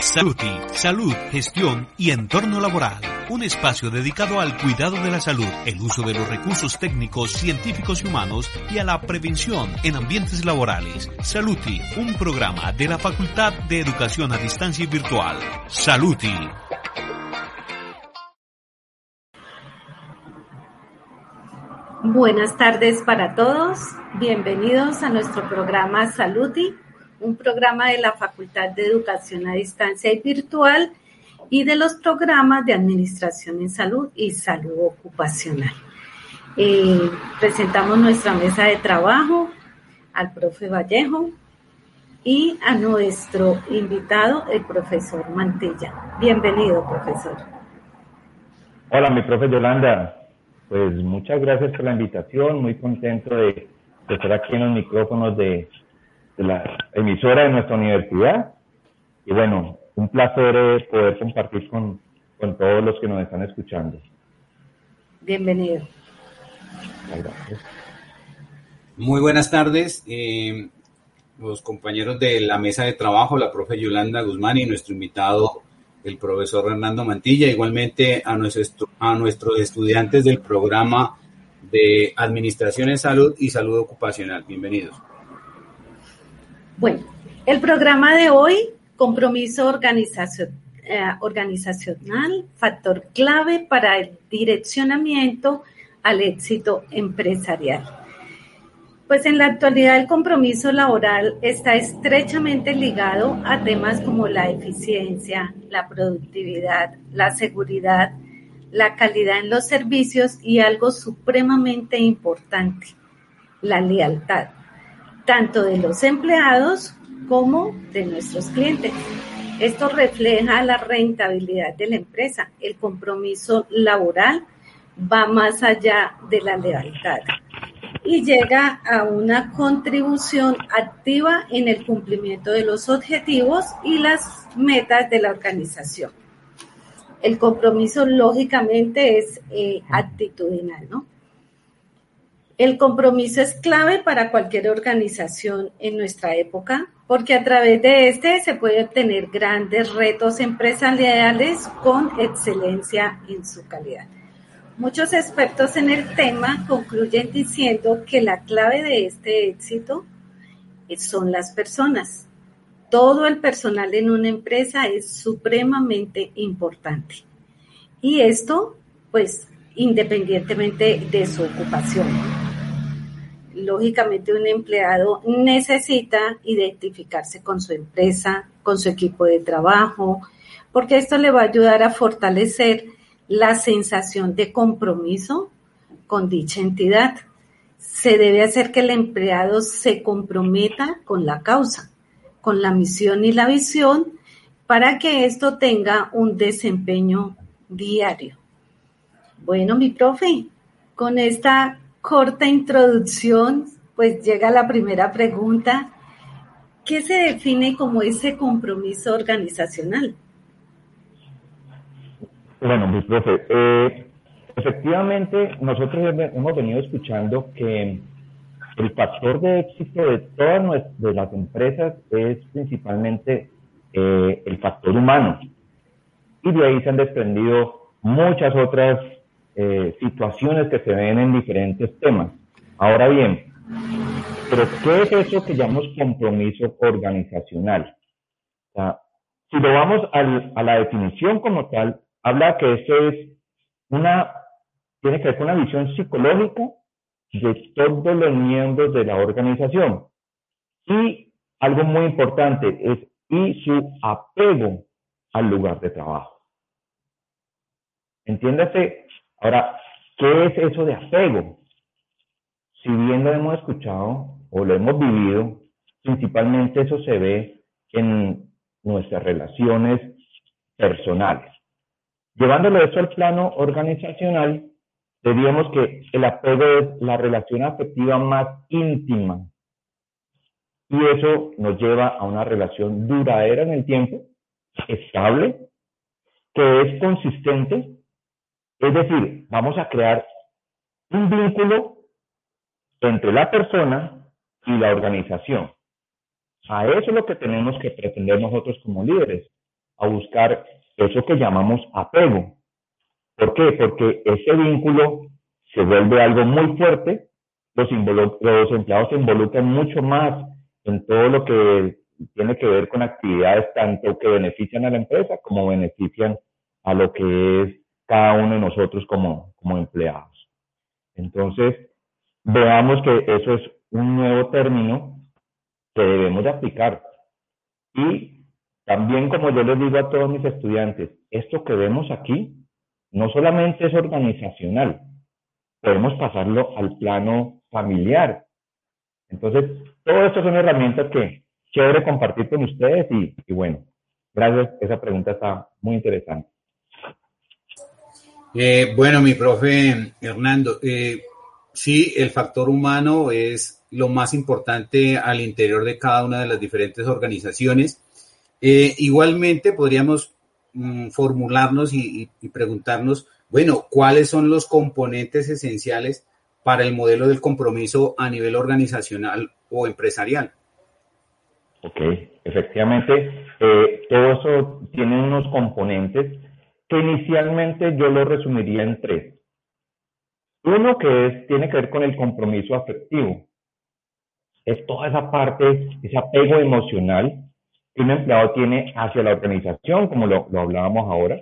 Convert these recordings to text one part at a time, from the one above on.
Saluti, salud, gestión y entorno laboral. Un espacio dedicado al cuidado de la salud, el uso de los recursos técnicos, científicos y humanos y a la prevención en ambientes laborales. Saluti, un programa de la Facultad de Educación a Distancia y Virtual. Saluti. Buenas tardes para todos. Bienvenidos a nuestro programa Saluti un programa de la Facultad de Educación a Distancia y Virtual y de los programas de Administración en Salud y Salud Ocupacional. Eh, presentamos nuestra mesa de trabajo al profe Vallejo y a nuestro invitado, el profesor Mantilla. Bienvenido, profesor. Hola, mi profe Yolanda. Pues muchas gracias por la invitación, muy contento de estar aquí en los micrófonos de de la emisora de nuestra universidad. Y bueno, un placer poder compartir con, con todos los que nos están escuchando. Bienvenido. Muy buenas tardes. Eh, los compañeros de la mesa de trabajo, la profe Yolanda Guzmán y nuestro invitado, el profesor Hernando Mantilla, igualmente a, nuestro, a nuestros estudiantes del programa de Administración en Salud y Salud Ocupacional. Bienvenidos. Bueno, el programa de hoy, compromiso eh, organizacional, factor clave para el direccionamiento al éxito empresarial. Pues en la actualidad el compromiso laboral está estrechamente ligado a temas como la eficiencia, la productividad, la seguridad, la calidad en los servicios y algo supremamente importante, la lealtad tanto de los empleados como de nuestros clientes. Esto refleja la rentabilidad de la empresa. El compromiso laboral va más allá de la lealtad y llega a una contribución activa en el cumplimiento de los objetivos y las metas de la organización. El compromiso, lógicamente, es eh, actitudinal, ¿no? El compromiso es clave para cualquier organización en nuestra época porque a través de este se puede obtener grandes retos empresariales con excelencia en su calidad. Muchos expertos en el tema concluyen diciendo que la clave de este éxito son las personas. Todo el personal en una empresa es supremamente importante. Y esto, pues, independientemente de su ocupación lógicamente un empleado necesita identificarse con su empresa, con su equipo de trabajo, porque esto le va a ayudar a fortalecer la sensación de compromiso con dicha entidad. Se debe hacer que el empleado se comprometa con la causa, con la misión y la visión para que esto tenga un desempeño diario. Bueno, mi profe, con esta corta introducción, pues llega la primera pregunta. ¿Qué se define como ese compromiso organizacional? Bueno, mi profe, eh, efectivamente nosotros hemos venido escuchando que el factor de éxito de todas de las empresas es principalmente eh, el factor humano. Y de ahí se han desprendido muchas otras eh, situaciones que se ven en diferentes temas. Ahora bien, ¿pero qué es eso que llamamos compromiso organizacional? si lo vamos a la definición como tal, habla que eso es una, tiene que ver con una visión psicológica de todos los miembros de la organización. Y algo muy importante es y su apego al lugar de trabajo. Entiéndase Ahora, ¿qué es eso de apego? Si bien lo hemos escuchado o lo hemos vivido, principalmente eso se ve en nuestras relaciones personales. Llevándolo eso al plano organizacional, diríamos que el apego es la relación afectiva más íntima. Y eso nos lleva a una relación duradera en el tiempo, estable, que es consistente es decir, vamos a crear un vínculo entre la persona y la organización. A eso es lo que tenemos que pretender nosotros como líderes, a buscar eso que llamamos apego. ¿Por qué? Porque ese vínculo se vuelve algo muy fuerte, los, los empleados se involucran mucho más en todo lo que tiene que ver con actividades tanto que benefician a la empresa como benefician a lo que es cada uno de nosotros como, como empleados. Entonces, veamos que eso es un nuevo término que debemos de aplicar. Y también, como yo les digo a todos mis estudiantes, esto que vemos aquí no solamente es organizacional, podemos pasarlo al plano familiar. Entonces, todo esto son herramientas que chévere compartir con ustedes y, y bueno, gracias, esa pregunta está muy interesante. Eh, bueno, mi profe Hernando, eh, sí, el factor humano es lo más importante al interior de cada una de las diferentes organizaciones. Eh, igualmente podríamos mm, formularnos y, preguntarnos, bueno, ¿cuáles son los componentes esenciales para el modelo del compromiso a nivel organizacional o empresarial? Ok, efectivamente, todo eso tiene unos componentes que inicialmente yo lo resumiría en tres. Uno que es, tiene que ver con el compromiso afectivo. Es toda esa parte, ese apego emocional que un empleado tiene hacia la organización, como lo, hablábamos ahora.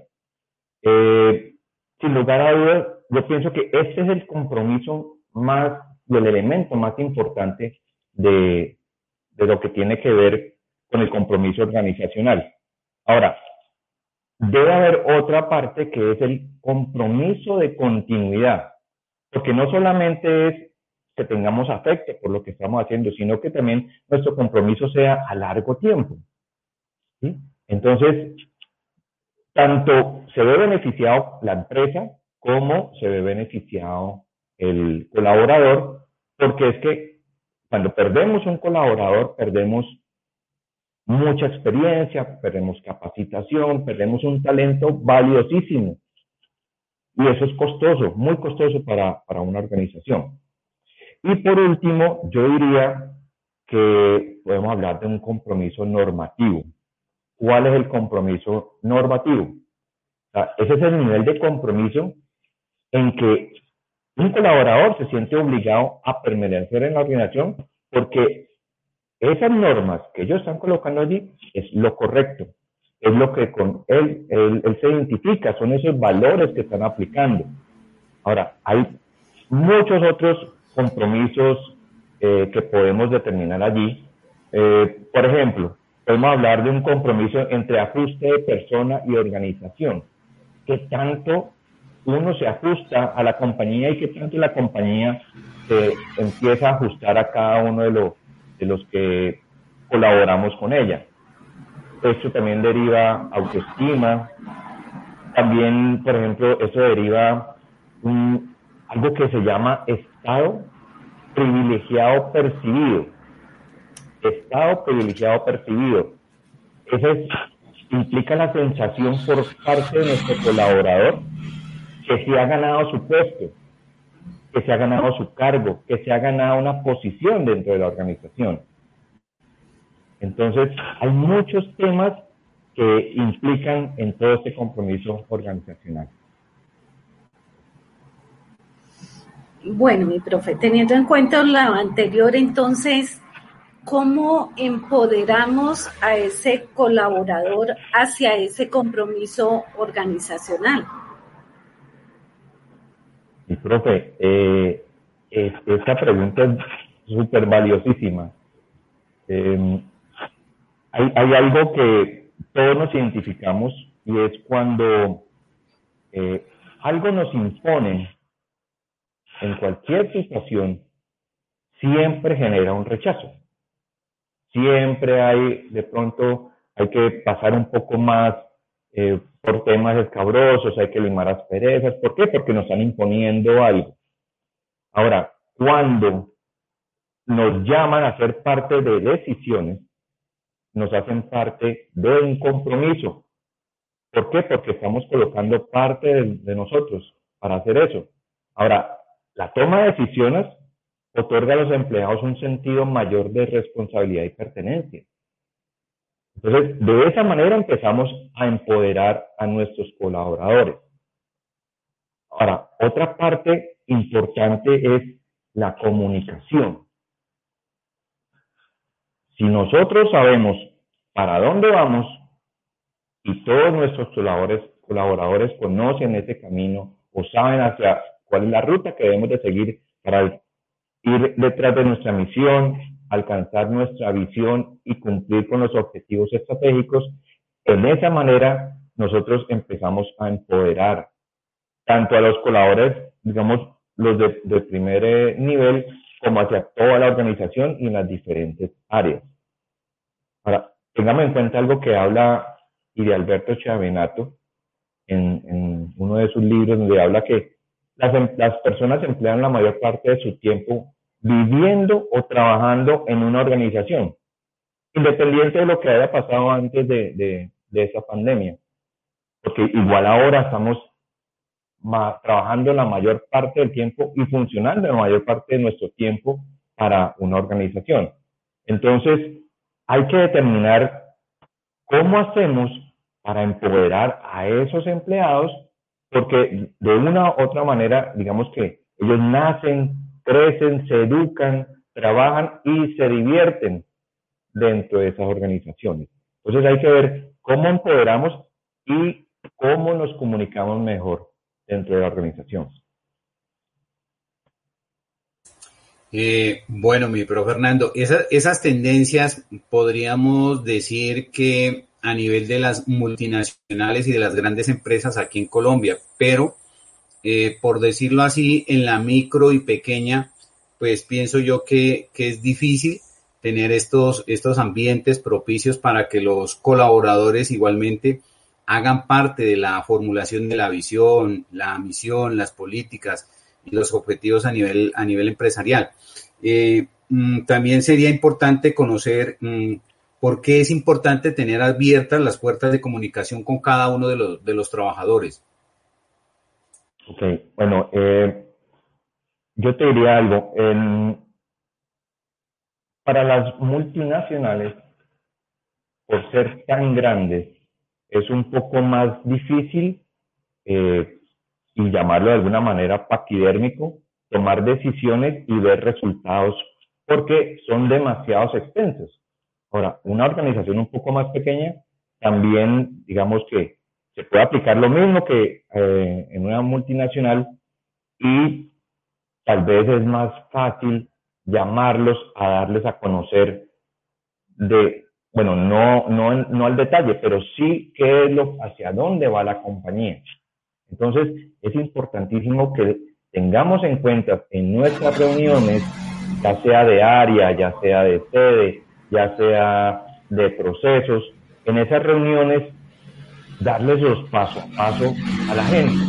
Eh, sin lugar a dudas, yo pienso que ese es el compromiso más, y el elemento más importante de, de lo que tiene que ver con el compromiso organizacional. Ahora, debe haber otra parte que es el compromiso de continuidad, porque no solamente es que tengamos afecto por lo que estamos haciendo, sino que también nuestro compromiso sea a largo tiempo. Entonces, tanto se ve beneficiado la empresa como se ve beneficiado el colaborador, porque es que cuando perdemos un colaborador, perdemos mucha experiencia, perdemos capacitación, perdemos un talento valiosísimo. Y eso es costoso, muy costoso para, para una organización. Y por último, yo diría que podemos hablar de un compromiso normativo. ¿Cuál es el compromiso normativo? ese es el nivel de compromiso en que un colaborador se siente obligado a permanecer en la organización porque esas normas que ellos están colocando allí es lo correcto, es lo que con él, se identifica, son esos valores que están aplicando. Ahora, hay muchos otros compromisos eh, que podemos determinar allí. Eh, por ejemplo, podemos hablar de un compromiso entre ajuste de persona y organización. ¿Qué tanto uno se ajusta a la compañía y qué tanto la compañía se empieza a ajustar a cada uno de los de los que colaboramos con ella. Esto también deriva autoestima, también, por ejemplo, eso deriva un, algo que se llama estado privilegiado percibido. Estado privilegiado percibido. Eso implica la sensación por parte de nuestro colaborador que se ha ganado su puesto, que se ha ganado su cargo, que se ha ganado una posición dentro de la organización. Entonces, hay muchos temas que implican en todo este compromiso organizacional. Bueno, mi profe, teniendo en cuenta lo anterior, entonces, ¿cómo empoderamos a ese colaborador hacia ese compromiso organizacional? Y profe, eh, esta pregunta es súper valiosísima. Em, hay, hay, algo que todos nos identificamos y es cuando eh, algo nos impone en cualquier situación, siempre genera un rechazo. Siempre hay, de pronto, hay que pasar un poco más eh, por temas escabrosos, hay que limar asperezas. ¿Por qué? Porque nos están imponiendo algo. Ahora, cuando nos llaman a ser parte de decisiones, nos hacen parte de un compromiso. ¿Por qué? Porque estamos colocando parte de, de nosotros para hacer eso. Ahora, la toma de decisiones otorga a los empleados un sentido mayor de responsabilidad y pertenencia. Entonces, de esa manera empezamos a empoderar a nuestros colaboradores. Ahora, otra parte importante es la comunicación. Si nosotros sabemos para dónde vamos y todos nuestros colaboradores, conocen ese camino o saben hacia cuál es la ruta que debemos de seguir para ir detrás de nuestra misión, alcanzar nuestra visión y cumplir con los objetivos estratégicos, en esa manera nosotros empezamos a empoderar tanto a los colaboradores, digamos, los de, primer eh, nivel, como hacia toda la organización y en las diferentes áreas. Ahora, tengamos en cuenta algo que habla y de Alberto Chavenato en, uno de sus libros, donde habla que las, em, las personas emplean la mayor parte de su tiempo viviendo o trabajando en una organización, independiente de lo que haya pasado antes de, esa pandemia. Porque igual ahora estamos trabajando la mayor parte del tiempo y funcionando la mayor parte de nuestro tiempo para una organización. Entonces, hay que determinar cómo hacemos para empoderar a esos empleados, porque de una u otra manera, digamos que ellos nacen crecen, se educan, trabajan y se divierten dentro de esas organizaciones. Entonces hay que ver cómo empoderamos y cómo nos comunicamos mejor dentro de la organización. Eh, bueno, mi profe Fernando, esas tendencias podríamos decir que a nivel de las multinacionales y de las grandes empresas aquí en Colombia, pero eh, por decirlo así, en la micro y pequeña, pues pienso yo que, es difícil tener estos, estos ambientes propicios para que los colaboradores igualmente hagan parte de la formulación de la visión, la misión, las políticas y los objetivos a nivel, a nivel empresarial. Eh, mm, también sería importante conocer mm, por qué es importante tener abiertas las puertas de comunicación con cada uno de los, de los trabajadores. Ok, bueno, eh, yo te diría algo. para las multinacionales, por ser tan grandes, es un poco más difícil, eh, y llamarlo de alguna manera paquidérmico, tomar decisiones y ver resultados porque son demasiados extensos. Ahora, una organización un poco más pequeña, también, digamos que se puede aplicar lo mismo que eh, en una multinacional y tal vez es más fácil llamarlos a darles a conocer de, bueno, no, no, no al detalle, pero sí qué es lo, hacia dónde va la compañía. Entonces, es importantísimo que tengamos en cuenta en nuestras reuniones, ya sea de área, ya sea de sede, ya sea de procesos, en esas reuniones darles los paso a paso a la gente,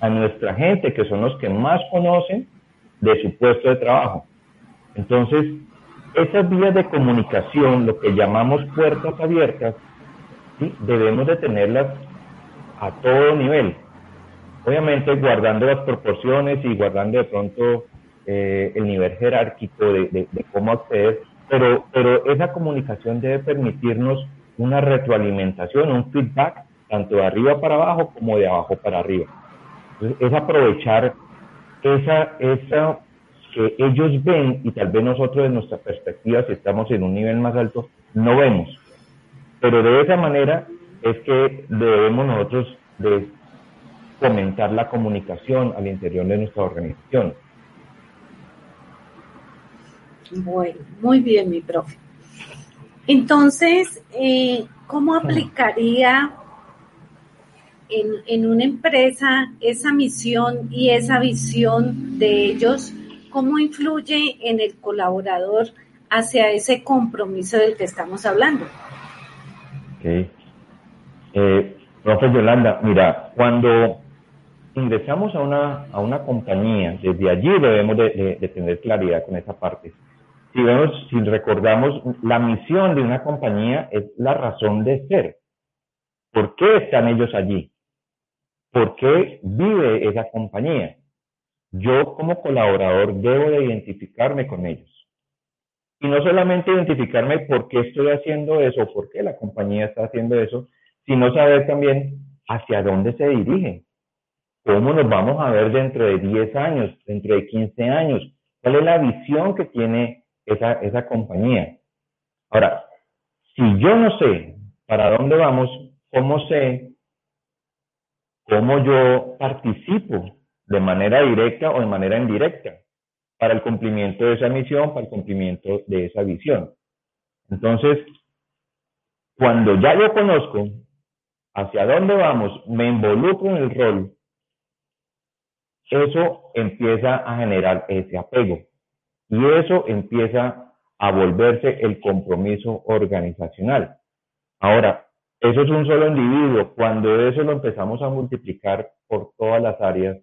a nuestra gente, que son los que más conocen de su puesto de trabajo. Entonces, esas vías de comunicación, lo que llamamos puertas abiertas, debemos de tenerlas a todo nivel. Obviamente guardando las proporciones y guardando de pronto eh, el nivel jerárquico de, cómo acceder, pero, pero esa comunicación debe permitirnos una retroalimentación, un feedback tanto de arriba para abajo como de abajo para arriba. es aprovechar esa, esa que ellos ven y tal vez nosotros de nuestra perspectiva, si estamos en un nivel más alto, no vemos. Pero de esa manera es que debemos nosotros de fomentar la comunicación al interior de nuestra organización. Bueno, muy bien, mi profe. Entonces, eh, ¿cómo aplicaría en, una empresa esa misión y esa visión de ellos, cómo influye en el colaborador hacia ese compromiso del que estamos hablando. Ok. Eh, profe Yolanda, mira, cuando ingresamos a una, a una compañía, desde allí debemos de, tener claridad con esa parte. Si vemos, si recordamos, la misión de una compañía es la razón de ser. ¿Por qué están ellos allí? ¿Por qué vive esa compañía? Yo como colaborador debo de identificarme con ellos. Y no solamente identificarme por qué estoy haciendo eso, por qué la compañía está haciendo eso, sino saber también hacia dónde se dirige. ¿Cómo nos vamos a ver dentro de 10 años, dentro de 15 años? ¿Cuál es la visión que tiene esa, esa compañía? Ahora, si yo no sé para dónde vamos, ¿cómo sé cómo yo participo de manera directa o de manera indirecta para el cumplimiento de esa misión, para el cumplimiento de esa visión? Entonces, cuando ya yo conozco hacia dónde vamos, me involucro en el rol, eso empieza a generar ese apego y eso empieza a volverse el compromiso organizacional. Ahora, eso es un solo individuo. Cuando eso lo empezamos a multiplicar por todas las áreas,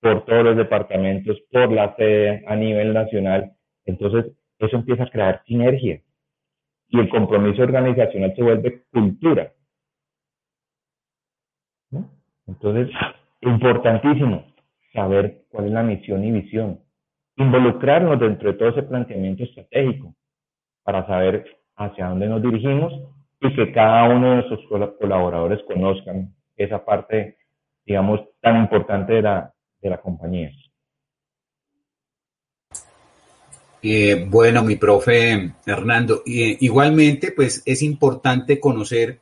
por todos los departamentos, por la sede a nivel nacional, entonces eso empieza a crear sinergia y el compromiso organizacional se vuelve cultura. Entonces, importantísimo saber cuál es la misión y visión. Involucrarnos dentro de todo ese planteamiento estratégico para saber hacia dónde nos dirigimos y que cada uno de nuestros colaboradores conozcan esa parte, digamos, tan importante de la, de la compañía. Eh, bueno, mi profe Hernando, igualmente, pues es importante conocer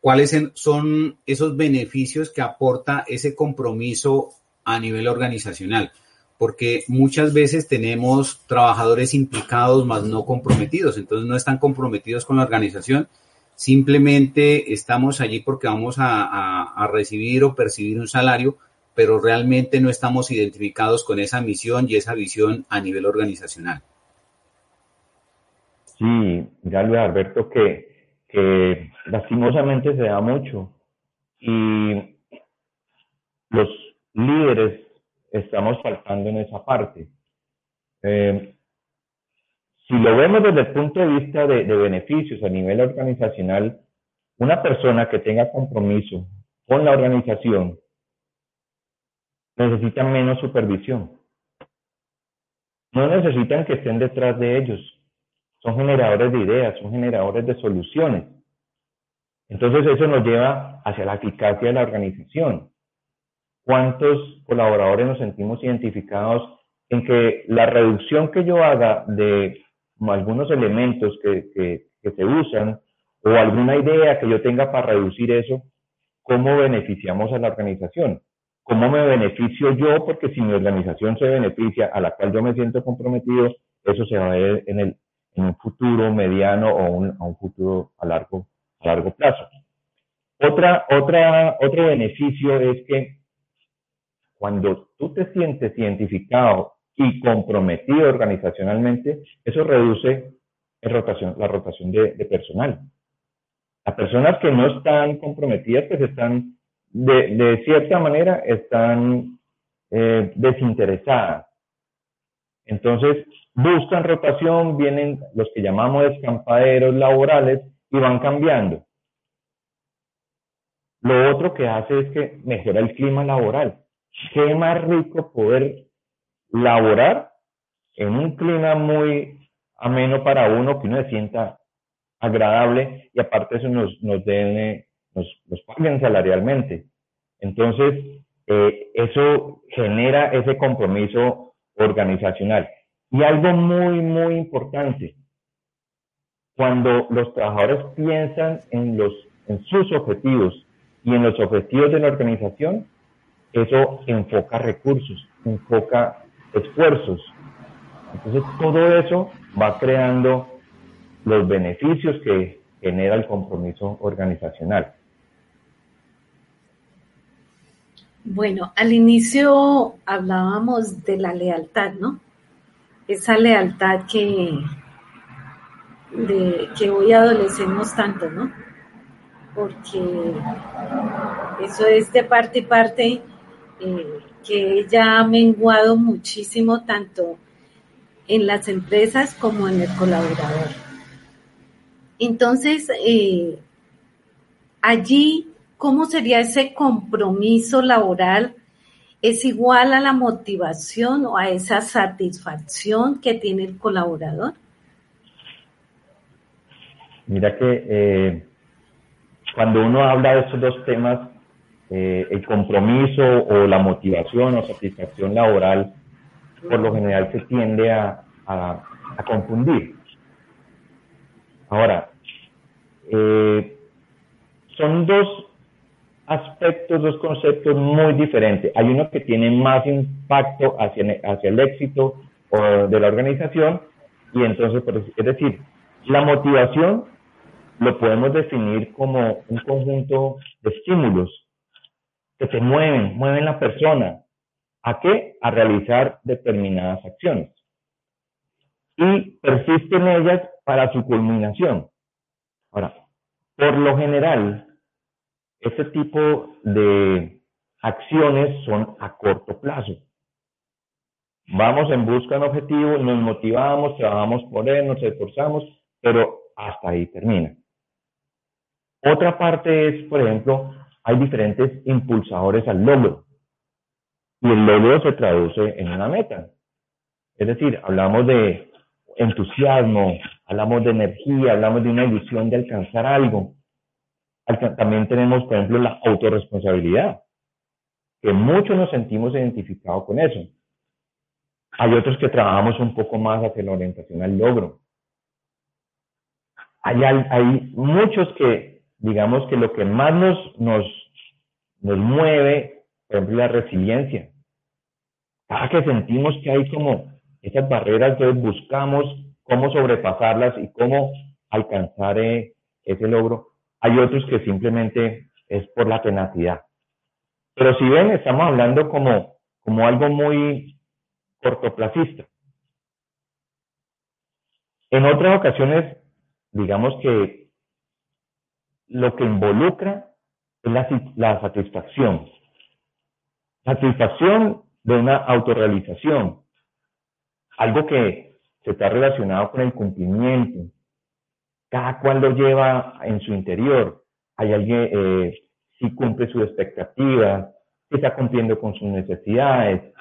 cuáles son esos beneficios que aporta ese compromiso a nivel organizacional, porque muchas veces tenemos trabajadores implicados más no comprometidos, entonces no están comprometidos con la organización, simplemente estamos allí porque vamos a, recibir o percibir un salario, pero realmente no estamos identificados con esa misión y esa visión a nivel organizacional. Sí, ya Luis Alberto, que, que lastimosamente se da mucho y los líderes estamos faltando en esa parte. Eh, si lo vemos desde el punto de vista de, beneficios a nivel organizacional, una persona que tenga compromiso con la organización necesita menos supervisión. No necesitan que estén detrás de ellos. Son generadores de ideas, son generadores de soluciones. Entonces eso nos lleva hacia la eficacia de la organización cuántos colaboradores nos sentimos identificados en que la reducción que yo haga de algunos elementos que, se usan o alguna idea que yo tenga para reducir eso, ¿cómo beneficiamos a la organización? ¿Cómo me beneficio yo? Porque si mi organización se beneficia, a la cual yo me siento comprometido, eso se va a ver en, el, en un futuro mediano o un, a un futuro a largo, a largo plazo. Otra, otra, otro beneficio es que cuando tú te sientes identificado y comprometido organizacionalmente, eso reduce la rotación de, personal. Las personas que no están comprometidas, pues están, de, cierta manera, están eh, desinteresadas. Entonces, buscan rotación, vienen los que llamamos escampaderos laborales y van cambiando. Lo otro que hace es que mejora el clima laboral qué más rico poder laborar en un clima muy ameno para uno, que uno se sienta agradable y aparte eso nos, nos, den, nos, nos paguen salarialmente. Entonces, eh, eso genera ese compromiso organizacional. Y algo muy, muy importante, cuando los trabajadores piensan en, los, en sus objetivos y en los objetivos de la organización, eso enfoca recursos, enfoca esfuerzos. Entonces todo eso va creando los beneficios que genera el compromiso organizacional. Bueno, al inicio hablábamos de la lealtad, ¿no? Esa lealtad que, de, que hoy adolecemos tanto, ¿no? Porque eso es de parte y parte eh, que ella ha menguado muchísimo tanto en las empresas como en el colaborador. Entonces, eh, allí, ¿cómo sería ese compromiso laboral? ¿Es igual a la motivación o a esa satisfacción que tiene el colaborador? Mira que eh, cuando uno habla de estos dos temas, eh, el compromiso o la motivación o satisfacción laboral, por lo general se tiende a, confundir. Ahora, eh, son dos aspectos, dos conceptos muy diferentes. Hay uno que tiene más impacto hacia, hacia el éxito de la organización y entonces, es decir, la motivación lo podemos definir como un conjunto de estímulos que se mueven, mueven la persona. ¿A qué? A realizar determinadas acciones. Y persisten ellas para su culminación. Ahora, por lo general, este tipo de acciones son a corto plazo. Vamos en busca de un objetivo, nos motivamos, trabajamos por él, nos esforzamos, pero hasta ahí termina. Otra parte es, por ejemplo, hay diferentes impulsadores al logro. Y el logro se traduce en una meta. Es decir, hablamos de entusiasmo, hablamos de energía, hablamos de una ilusión de alcanzar algo. También tenemos, por ejemplo, la autorresponsabilidad, que muchos nos sentimos identificados con eso. Hay otros que trabajamos un poco más hacia la orientación al logro. Hay, hay muchos que, digamos que lo que más nos, nos, nos mueve, por ejemplo, la resiliencia. Cada que sentimos que hay como esas barreras, entonces buscamos cómo sobrepasarlas y cómo alcanzar eh, ese logro. Hay otros que simplemente es por la tenacidad. Pero si ven, estamos hablando como, como algo muy cortoplacista. En otras ocasiones, digamos que lo que involucra es la, la satisfacción. Satisfacción de una autorrealización. Algo que se está relacionado con el cumplimiento, cada cual lo lleva en su interior. Hay alguien, eh, si cumple sus expectativas, si está cumpliendo con sus necesidades.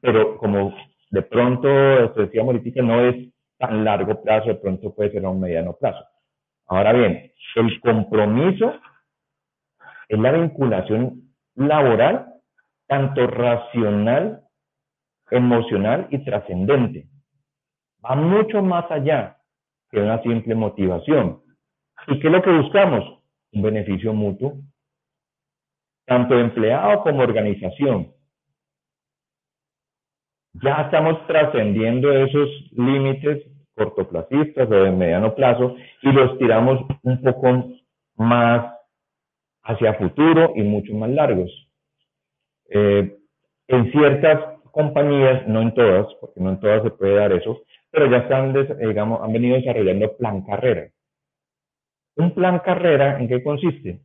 Pero como de pronto, esto decía ahorita, no es tan largo plazo, de pronto puede ser a un mediano plazo. Ahora bien, el compromiso es la vinculación laboral, tanto racional, emocional y trascendente. Va mucho más allá que una simple motivación. ¿Y qué es lo que buscamos? Un beneficio mutuo, tanto empleado como organización. Ya estamos trascendiendo esos límites cortoplacistas o de mediano plazo y los tiramos un poco más hacia futuro y mucho más largos. Eh, en ciertas compañías, no en todas, porque no en todas se puede dar eso, pero ya están, digamos, han venido desarrollando plan carrera. Un plan carrera, ¿en qué consiste?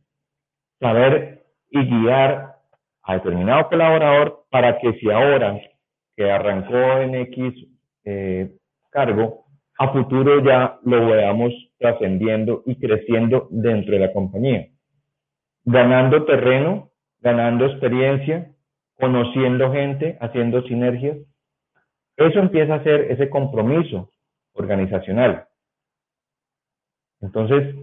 Saber y guiar a determinado colaborador para que si ahora que arrancó en X eh, cargo, a futuro ya lo veamos trascendiendo y creciendo dentro de la compañía. Ganando terreno, ganando experiencia, conociendo gente, haciendo sinergias eso empieza a ser ese compromiso organizacional. Entonces,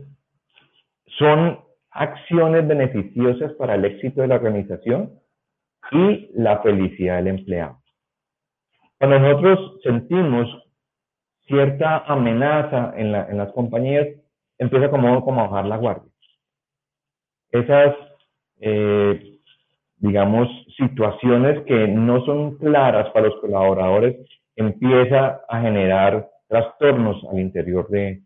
son acciones beneficiosas para el éxito de la organización y la felicidad del empleado. Cuando nosotros sentimos cierta amenaza en, las compañías, empieza como, como a bajar la guardia. Esas eh, digamos, situaciones que no son claras para los colaboradores, empieza a generar trastornos al interior de,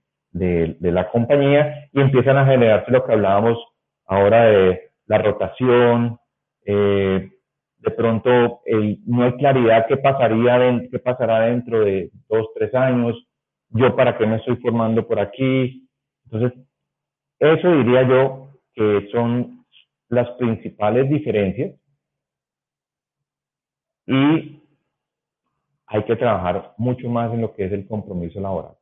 la compañía y empiezan a generarse lo que hablábamos ahora de la rotación, eh, de pronto no hay claridad qué pasaría, qué pasará dentro de dos, tres años, yo para qué me estoy formando por aquí. Entonces, eso diría yo que son las principales diferencias y hay que trabajar mucho más en lo que es el compromiso laboral.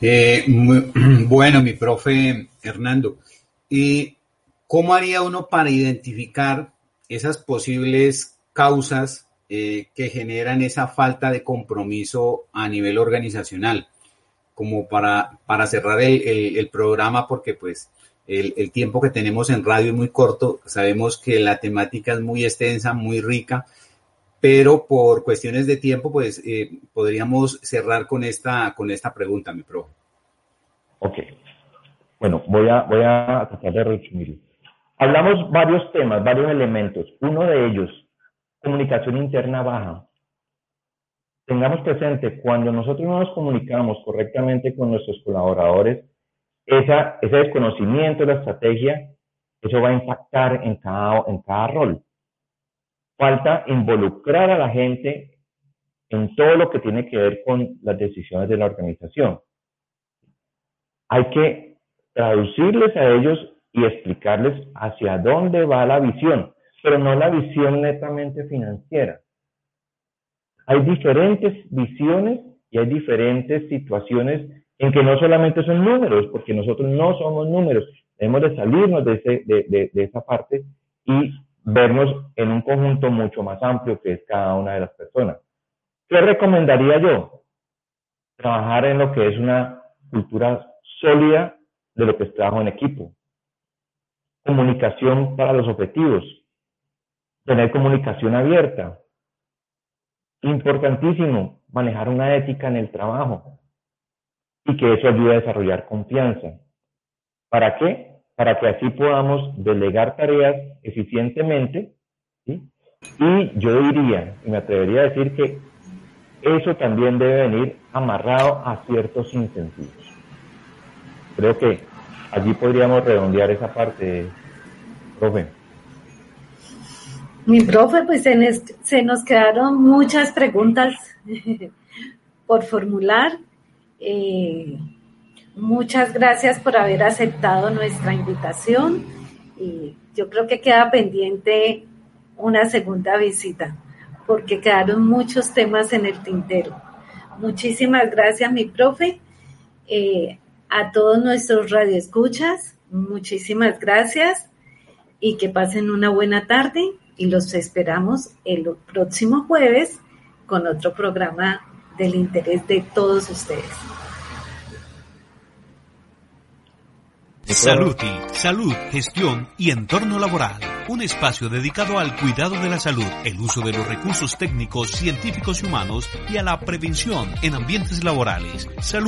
Eh, bueno, mi profe Hernando, ¿y cómo haría uno para identificar esas posibles causas eh, que generan esa falta de compromiso a nivel organizacional. Como para, para cerrar el, programa, porque pues el, el, tiempo que tenemos en radio es muy corto, sabemos que la temática es muy extensa, muy rica, pero por cuestiones de tiempo, pues eh, podríamos cerrar con esta, con esta pregunta, mi profe. Ok. Bueno, voy a, voy a tratar de resumir. Hablamos varios temas, varios elementos. Uno de ellos, comunicación interna baja. Tengamos presente, cuando nosotros no nos comunicamos correctamente con nuestros colaboradores, esa, ese desconocimiento de la estrategia, eso va a impactar en cada, en cada rol. Falta involucrar a la gente en todo lo que tiene que ver con las decisiones de la organización. Hay que traducirles a ellos y explicarles hacia dónde va la visión, pero no la visión netamente financiera. Hay diferentes visiones y hay diferentes situaciones en que no solamente son números, porque nosotros no somos números, debemos de salirnos de, de esa parte y vernos en un conjunto mucho más amplio que es cada una de las personas. ¿Qué recomendaría yo? Trabajar en lo que es una cultura sólida de lo que es trabajo en equipo. Comunicación para los objetivos. Tener comunicación abierta. Importantísimo, manejar una ética en el trabajo y que eso ayude a desarrollar confianza. ¿Para qué? para que así podamos delegar tareas eficientemente. Y yo diría, y me atrevería a decir que eso también debe venir amarrado a ciertos incentivos. Creo que allí podríamos redondear esa parte, profe. Mi profe, pues se nos quedaron muchas preguntas por formular. Eh, Muchas gracias por haber aceptado nuestra invitación y yo creo que queda pendiente una segunda visita porque quedaron muchos temas en el tintero. Muchísimas gracias, mi profe. Eh, a todos nuestros radioescuchas, muchísimas gracias y que pasen una buena tarde y los esperamos el próximo jueves con otro programa del interés de todos ustedes. Saluti, salud, gestión y entorno laboral. Un espacio dedicado al cuidado de la salud, el uso de los recursos técnicos, científicos y humanos y a la prevención en ambientes laborales. Salud